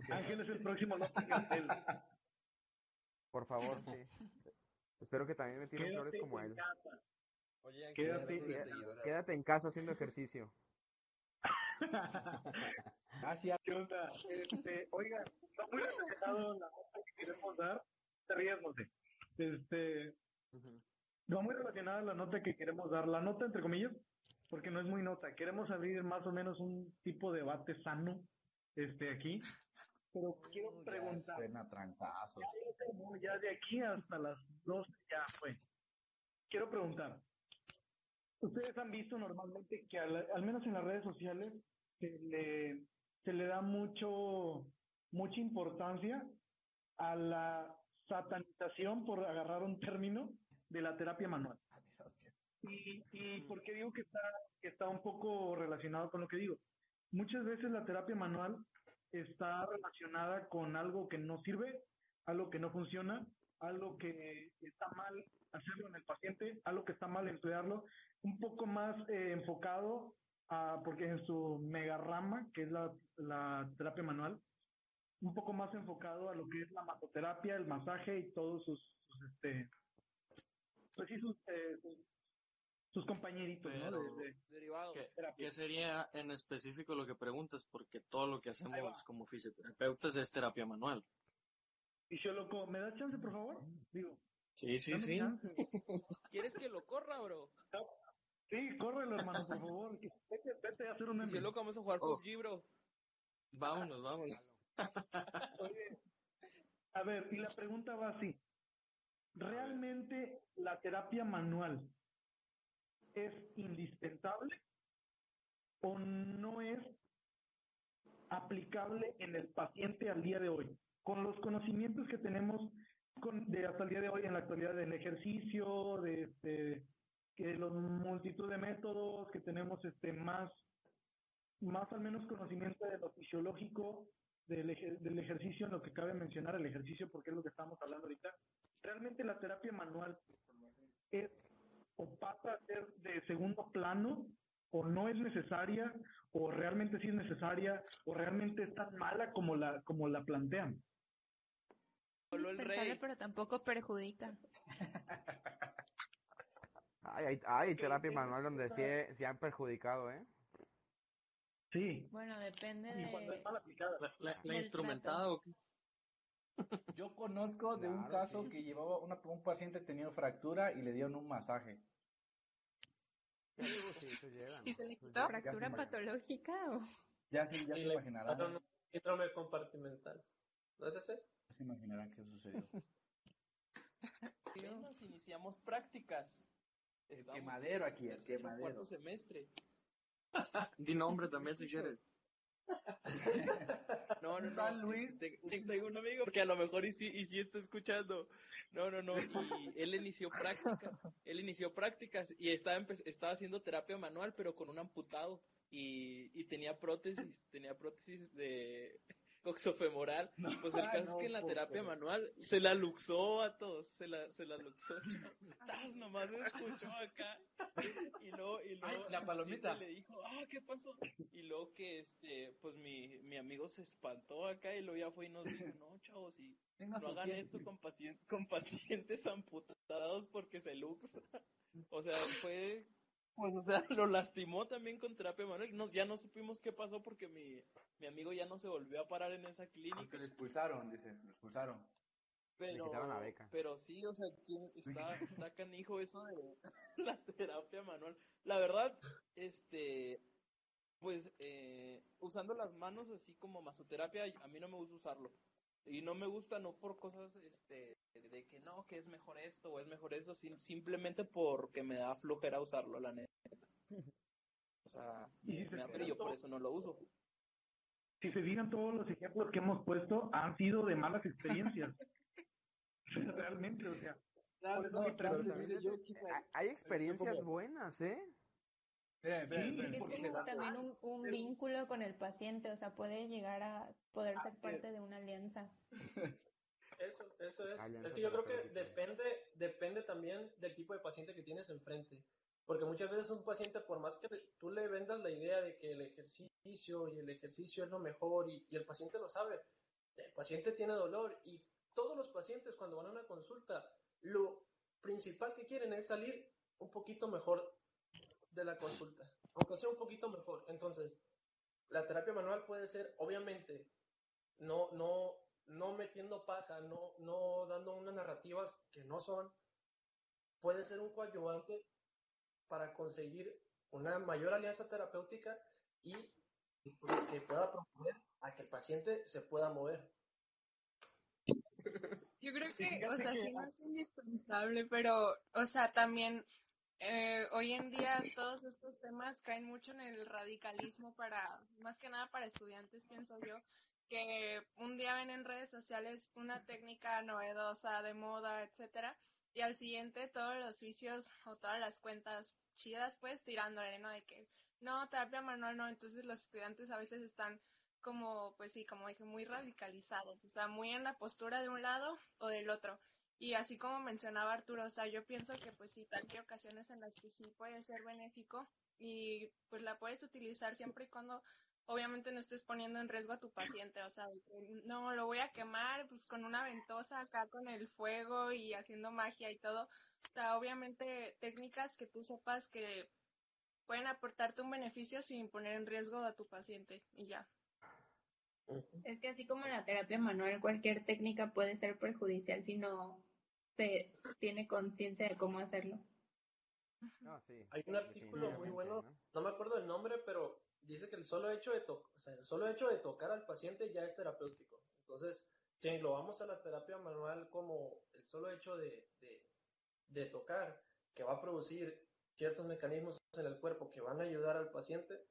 Ángel es el próximo Por favor, sí. Espero que también me tiren flores como él. Oye, quédate, quédate, en casa haciendo ejercicio. Gracias. ¿Qué onda? Este, oiga, no muy relacionado la nota que queremos dar. Te rías, Este, no muy relacionada la nota que queremos dar. La nota, entre comillas, porque no es muy nota. Queremos abrir más o menos un tipo de debate sano este, aquí. Pero quiero preguntar. Ya, ya de aquí hasta las 12 ya fue. Quiero preguntar, Ustedes han visto normalmente que al, menos en las redes sociales se le, se le da mucho, mucha importancia a la satanización, por agarrar un término, de la terapia manual. Y, y por qué digo que está, que está un poco relacionado con lo que digo. Muchas veces la terapia manual está relacionada con algo que no sirve, algo que no funciona, algo que está mal hacerlo en el paciente, algo que está mal emplearlo, un poco más eh, enfocado a, porque en su mega rama, que es la, la terapia manual, un poco más enfocado a lo que es la masoterapia, el masaje y todos sus, este, pues sí, sus, eh, sus, compañeritos, ¿no? De, derivados. ¿Qué, sería en específico lo que preguntas? Porque todo lo que hacemos como fisioterapeutas es terapia manual. Fisiólogo, ¿me das chance, por favor? Digo. Sí, sí, sí. ¿Quieres que lo corra, bro? Sí, córrelo, hermano, por favor. Vete, vete a hacer un Fisiólogo, vamos a jugar con oh. bro. Vámonos, vámonos. Oye, a ver, y la pregunta va así. ¿Realmente la terapia manual es indispensable o no es aplicable en el paciente al día de hoy? con los conocimientos que tenemos con, de hasta el día de hoy en la actualidad del ejercicio, de, este, que los multitud de métodos, que tenemos este más, más al menos conocimiento de lo fisiológico del, del ejercicio, lo que cabe mencionar el ejercicio, porque es lo que estamos hablando ahorita. Realmente la terapia manual es o pasa a ser de segundo plano o no es necesaria o realmente sí es necesaria o realmente es tan mala como la como la plantean pero tampoco perjudica. hay, hay terapia manual donde sí, sí, han perjudicado, ¿eh? Sí. Bueno, depende de... ¿La, instrumentada o qué? Yo conozco de un caso que llevaba una, un paciente tenía fractura y le dieron un masaje. ¿Y se le quitó fractura patológica o? Ya, sí, ya se imaginarán. Síndrome compartimental. ¿No es ese? Se imaginarán qué sucedió. Nos iniciamos prácticas. El quemadero aquí, el quemadero. cuarto semestre. Di nombre también si quieres. No, no, no. Luis. Tengo un amigo que a lo mejor y sí, y sí está escuchando. No, no, no. Y él inició prácticas. Él inició prácticas y estaba, estaba haciendo terapia manual, pero con un amputado. Y, y tenía prótesis, tenía prótesis de, coxofemoral. pues el caso es que en la terapia manual se la luxó a todos, se la, se la luxó. Taz nomás escuchó acá. Y luego, y luego la palomita le dijo, ah, ¿qué pasó? Y luego que este, pues mi, mi amigo se espantó acá y luego ya fue y nos dijo, no, chavos, y no hagan esto con, con pacientes amputados porque se luxa. O sea, fue pues, o sea, lo lastimó también con terapia manual. No, ya no supimos qué pasó porque mi, mi amigo ya no se volvió a parar en esa clínica. Porque le expulsaron, dice, lo expulsaron. Pero, la beca. pero sí, o sea, está, está canijo eso de la terapia manual. La verdad, este, pues, eh, usando las manos así como masoterapia, a mí no me gusta usarlo. Y no me gusta no por cosas, este, de que no, que es mejor esto o es mejor eso, simplemente porque me da flojera usarlo, la neta. O sea, me, me yo por eso no lo uso. Si se fijan todos los ejemplos que hemos puesto han sido de malas experiencias. Realmente, o sea. hay experiencias buenas, ¿eh? Es como también un, un vínculo con el paciente, o sea, puede llegar a poder ser parte de una alianza. Eso, eso es. es que yo creo que depende, depende también del tipo de paciente que tienes enfrente. Porque muchas veces un paciente, por más que tú le vendas la idea de que el ejercicio y el ejercicio es lo mejor y, y el paciente lo sabe, el paciente tiene dolor y todos los pacientes cuando van a una consulta, lo principal que quieren es salir un poquito mejor de la consulta, aunque sea un poquito mejor. Entonces, la terapia manual puede ser, obviamente, no, no, no metiendo paja, no, no dando unas narrativas que no son, puede ser un coadyuvante para conseguir una mayor alianza terapéutica y que pueda proponer a que el paciente se pueda mover. Yo creo que, o sea, sí no es indispensable, pero, o sea, también eh, hoy en día todos estos temas caen mucho en el radicalismo para, más que nada para estudiantes, pienso yo, que un día ven en redes sociales una técnica novedosa, de moda, etcétera, y al siguiente todos los vicios o todas las cuentas chidas, pues tirándole, ¿no? De que no, terapia manual no, entonces los estudiantes a veces están como, pues sí, como dije, muy radicalizados, o sea, muy en la postura de un lado o del otro. Y así como mencionaba Arturo, o sea, yo pienso que pues sí, tal que ocasiones en las que sí puede ser benéfico y pues la puedes utilizar siempre y cuando obviamente no estés poniendo en riesgo a tu paciente, o sea, no, lo voy a quemar pues con una ventosa acá con el fuego y haciendo magia y todo. O sea, obviamente técnicas que tú sepas que pueden aportarte un beneficio sin poner en riesgo a tu paciente y ya. Es que así como la terapia manual, cualquier técnica puede ser perjudicial si no se tiene conciencia de cómo hacerlo. Ah, Hay un artículo muy bueno, no me acuerdo el nombre, pero dice que el solo hecho de o sea, el solo hecho de tocar al paciente ya es terapéutico. Entonces, si englobamos a la terapia manual como el solo hecho de, de, tocar, que va a producir ciertos mecanismos en el cuerpo que van a ayudar al paciente,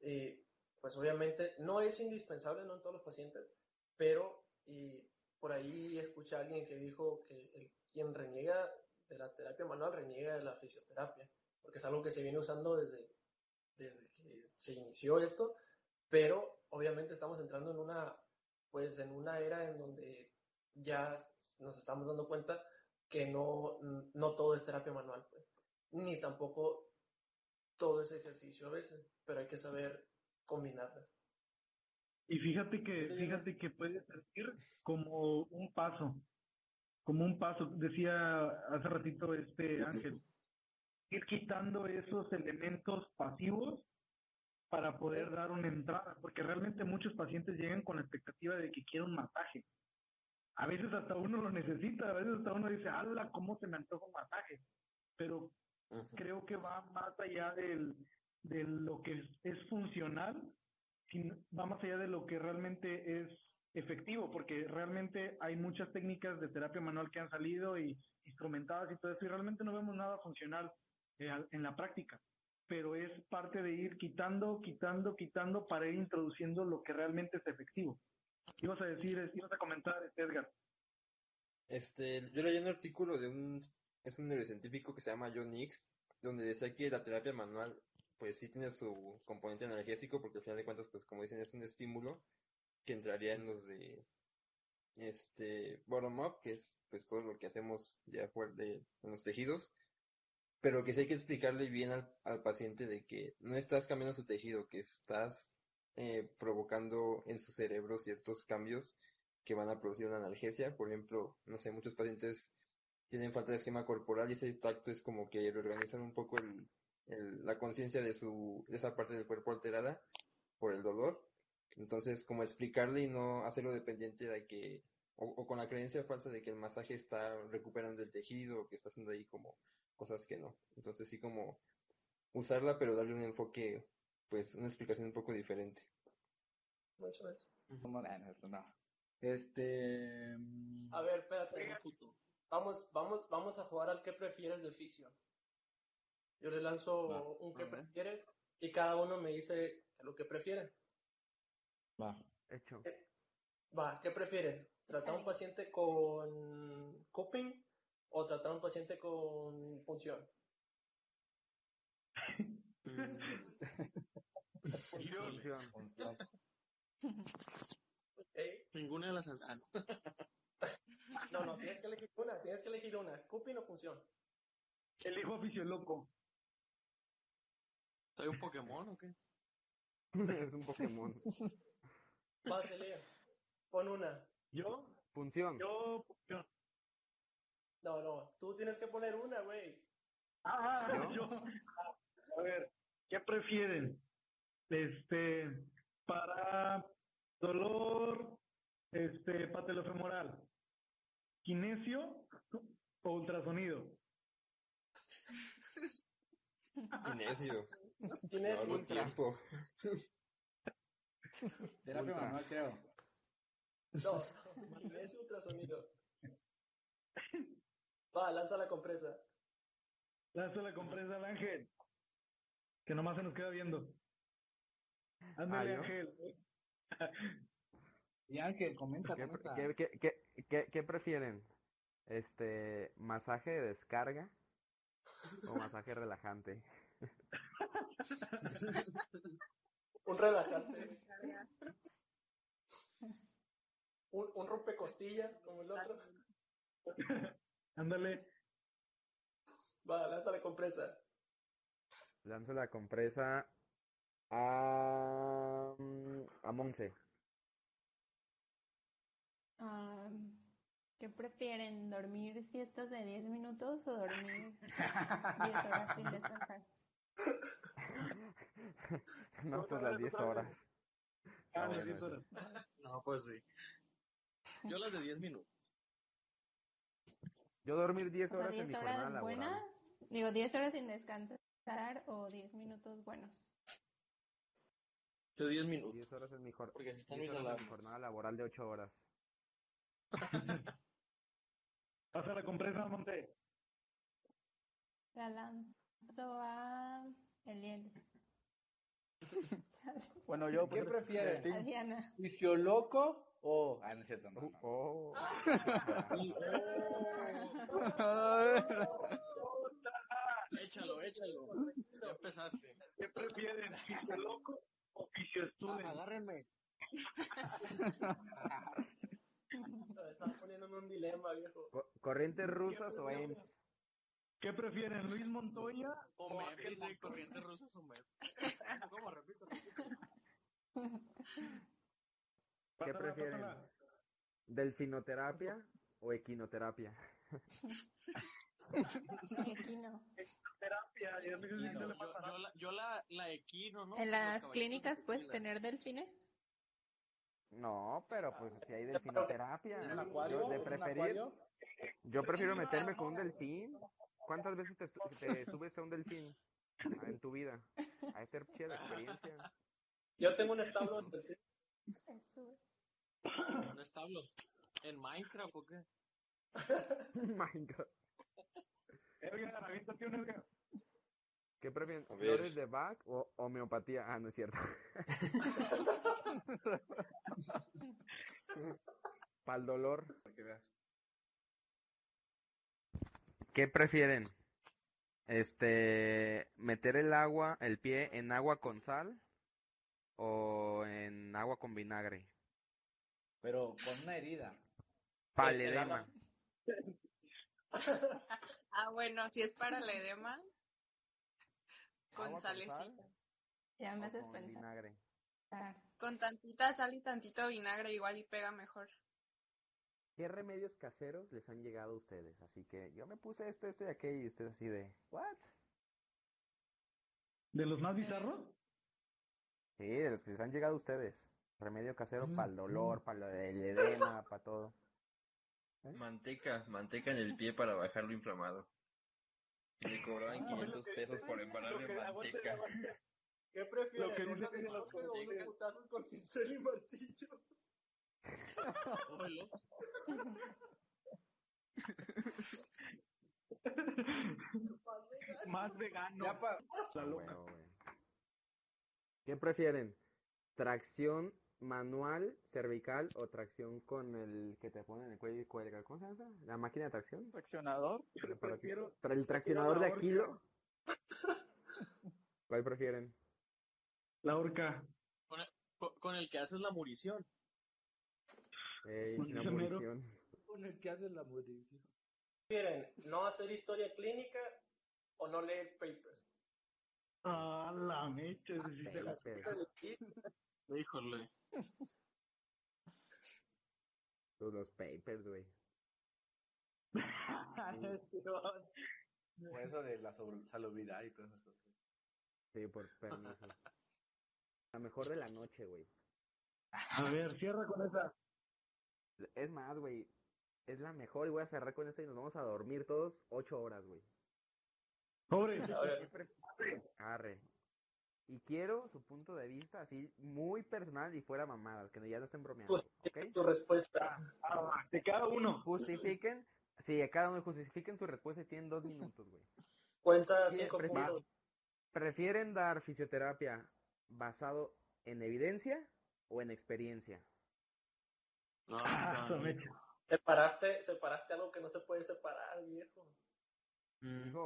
eh, pues obviamente no es indispensable, no en todos los pacientes, pero y por ahí escuché a alguien que dijo que quien reniega de la terapia manual reniega de la fisioterapia, porque es algo que se viene usando desde, desde que se inició esto, pero obviamente estamos entrando en una, pues en una era en donde ya nos estamos dando cuenta que no, no todo es terapia manual, pues, ni tampoco todo es ejercicio a veces, pero hay que saber combinarlas. Y fíjate que, fíjate que puede servir como un paso, como un paso, decía hace ratito este Ángel, ir quitando esos elementos pasivos para poder dar una entrada, porque realmente muchos pacientes llegan con la expectativa de que quieren un masaje. a veces hasta uno lo necesita, a veces hasta uno dice, ¡hala! ¿Cómo se me antoja un masaje? Pero creo que va más allá del, de lo que es, funcional, va más allá de lo que realmente es efectivo, porque realmente hay muchas técnicas de terapia manual que han salido y instrumentadas y todo eso, y realmente no vemos nada funcional eh, en la práctica, pero es parte de ir quitando, quitando, quitando para ir introduciendo lo que realmente es efectivo. Ibas a decir, ibas a comentar, Edgar. Este, yo leí un artículo de un, es un neurocientífico que se llama John Nix, donde decía que la terapia manual, pues sí tiene su componente analgésico, porque al final de cuentas, pues como dicen, es un estímulo que entraría en los de, este, bottom up, que es pues todo lo que hacemos ya fuera de, en los tejidos, pero que sí hay que explicarle bien al, paciente de que no estás cambiando su tejido, que estás eh, provocando en su cerebro ciertos cambios que van a producir una analgesia. Por ejemplo, no sé, muchos pacientes tienen falta de esquema corporal y ese tacto es como que reorganizan un poco el, la conciencia de su de esa parte del cuerpo alterada por el dolor. Entonces, como explicarle y no hacerlo dependiente de que, o, o, con la creencia falsa de que el masaje está recuperando el tejido o que está haciendo ahí como cosas que no. Entonces, sí como usarla, pero darle un enfoque pues una explicación un poco diferente. Muchas gracias. No, Este. Mm, a ver, espérate. Vamos, vamos, vamos a jugar al que prefieres de oficio. Yo le lanzo un que prefieres y cada uno me dice lo que prefiere. Va, hecho. Eh, va, ¿qué prefieres? ¿Tratar a un paciente con coping o tratar a un paciente con función? Ninguna de las ah, no. no, tienes que elegir una, tienes que elegir una. ¿Cupin o función? Elijo oficio loco. ¿Soy un Pokémon o qué? es un Pokémon. Elia. Pon una. ¿Yo? Función. Yo, función. No, no, tú tienes que poner una, güey. Ah, yo. A ver, ¿qué prefieren? Este, para dolor este, patelofemoral, kinesio o ultrasonido. Kinesio. Kinesio. No, tiempo. Terapia manual, creo. No, kinesio ultrasonido. Va, lanza la compresa. Lanza la compresa al ángel. Que nomás se nos queda viendo. Ándale, Ángel. Y Ángel, comenta, ¿Qué, comenta. ¿qué, qué, qué, prefieren? Este, masaje de descarga o masaje relajante. un relajante. un, un rompecostillas como el otro. Ándale. Va, lanza la compresa. Lanza la compresa a, a Monse. ¿Qué prefieren? ¿Dormir siestas de 10 minutos o dormir 10 horas sin descansar? no, pues las 10 horas. Ah, no, pues sí. Yo las de 10 minutos. Yo dormir 10 horas o sea, 10 en mi horas jornada buenas, laboral. digo 10 horas sin descansar o 10 minutos buenos. Yo 10 minutos. 10 horas en mi, jor Porque si están 10 mis horas en mi jornada laboral de 8 horas. Pasa la compresa, Monte. La lanzo a Eliel. Bueno, yo, ¿qué A prefieren? Diana. ¿Vicio loco o.? Ah, no es cierto, no. no. Oh. Échalo, échalo. Ya empezaste. ¿Qué prefieren? ¿Vicio loco o vicio estudio? Agárrenme. Estás poniendo en un dilema, viejo. Co- ¿Corrientes rusas o EMS? ¿Qué prefieren? ¿Luis Montoya O o me Ángel dice Montoya? corriente rusa o me. ¿Cómo? Repito, repito. ¿Qué prefieren? ¿Delfinoterapia o equinoterapia? Equino. Terapia, y a veces sí Yo, yo, yo la, yo la, la equino, ¿no? ¿En las clínicas de puedes tener delfines? No, pero pues si hay delfinoterapia. ¿En acuario? De preferir, Yo prefiero meterme con un delfín. ¿Cuántas veces te, te subes a un delfín en tu vida? A ser chida experiencia. Yo tengo un establo en delfín. ¿Un establo? ¿En Minecraft o qué? Minecraft. Edgar, ¿Qué prefieren? ¿Flores de Bach o homeopatía? Ah, no es cierto. Para el dolor. ¿Qué prefieren? Este, meter el agua, el pie en agua con sal o en agua con vinagre. Pero con una herida. Paledema. ah, bueno, si es para el edema, con salecita. Ya me haces pensar. Vinagre. Ah. Con tantita sal y tantito vinagre igual y pega mejor. ¿Qué remedios caseros les han llegado a ustedes? Así que yo me puse esto, esto y aquello y ustedes así de, ¿what? ¿De los más bizarros? Sí, de los que les han llegado a ustedes. Remedio casero para el dolor, para el edema, para todo. ¿Eh? Manteca, manteca en el pie para bajar lo inflamado. Me cobraban 500 pesos por embarrarme manteca. ¿Qué prefieres? Lo que dice que los putazos con cincel y martillo. Más vegano. Ya pa... ¿Qué prefieren? ¿Tracción manual cervical o tracción con el que te pone en el cuello y cuelga. ¿Cómo se llama? ¿La máquina de tracción? ¿Traccionador? Prefiero, ¿El traccionador de Aquilo? ¿Cuál prefieren? La horca. Con el, que haces la munición. la munición. Con el que haces la munición. ¿Quieren no hacer historia clínica o no leer papers? Ah, la mecha. Híjole. Todos los papers, güey. Por eso de la salubridad y todas esas cosas. Sí, por permiso. La mejor de la noche, güey. A ver, cierra con esa. Es más, güey. Es la mejor y voy a cerrar con esa y nos vamos a dormir todos ocho horas, güey. Pobre. Arre. Y quiero su punto de vista así muy personal y fuera mamada, que ya no estén bromeando. Tu respuesta. Ah, de cada uno. Justifiquen, sí, a cada uno justifiquen su respuesta y tienen dos minutos, güey. Cuenta cinco puntos. ¿Prefieren dar fisioterapia basado en evidencia o en experiencia? Ah, separaste, separaste algo que no se puede separar, viejo. Mm.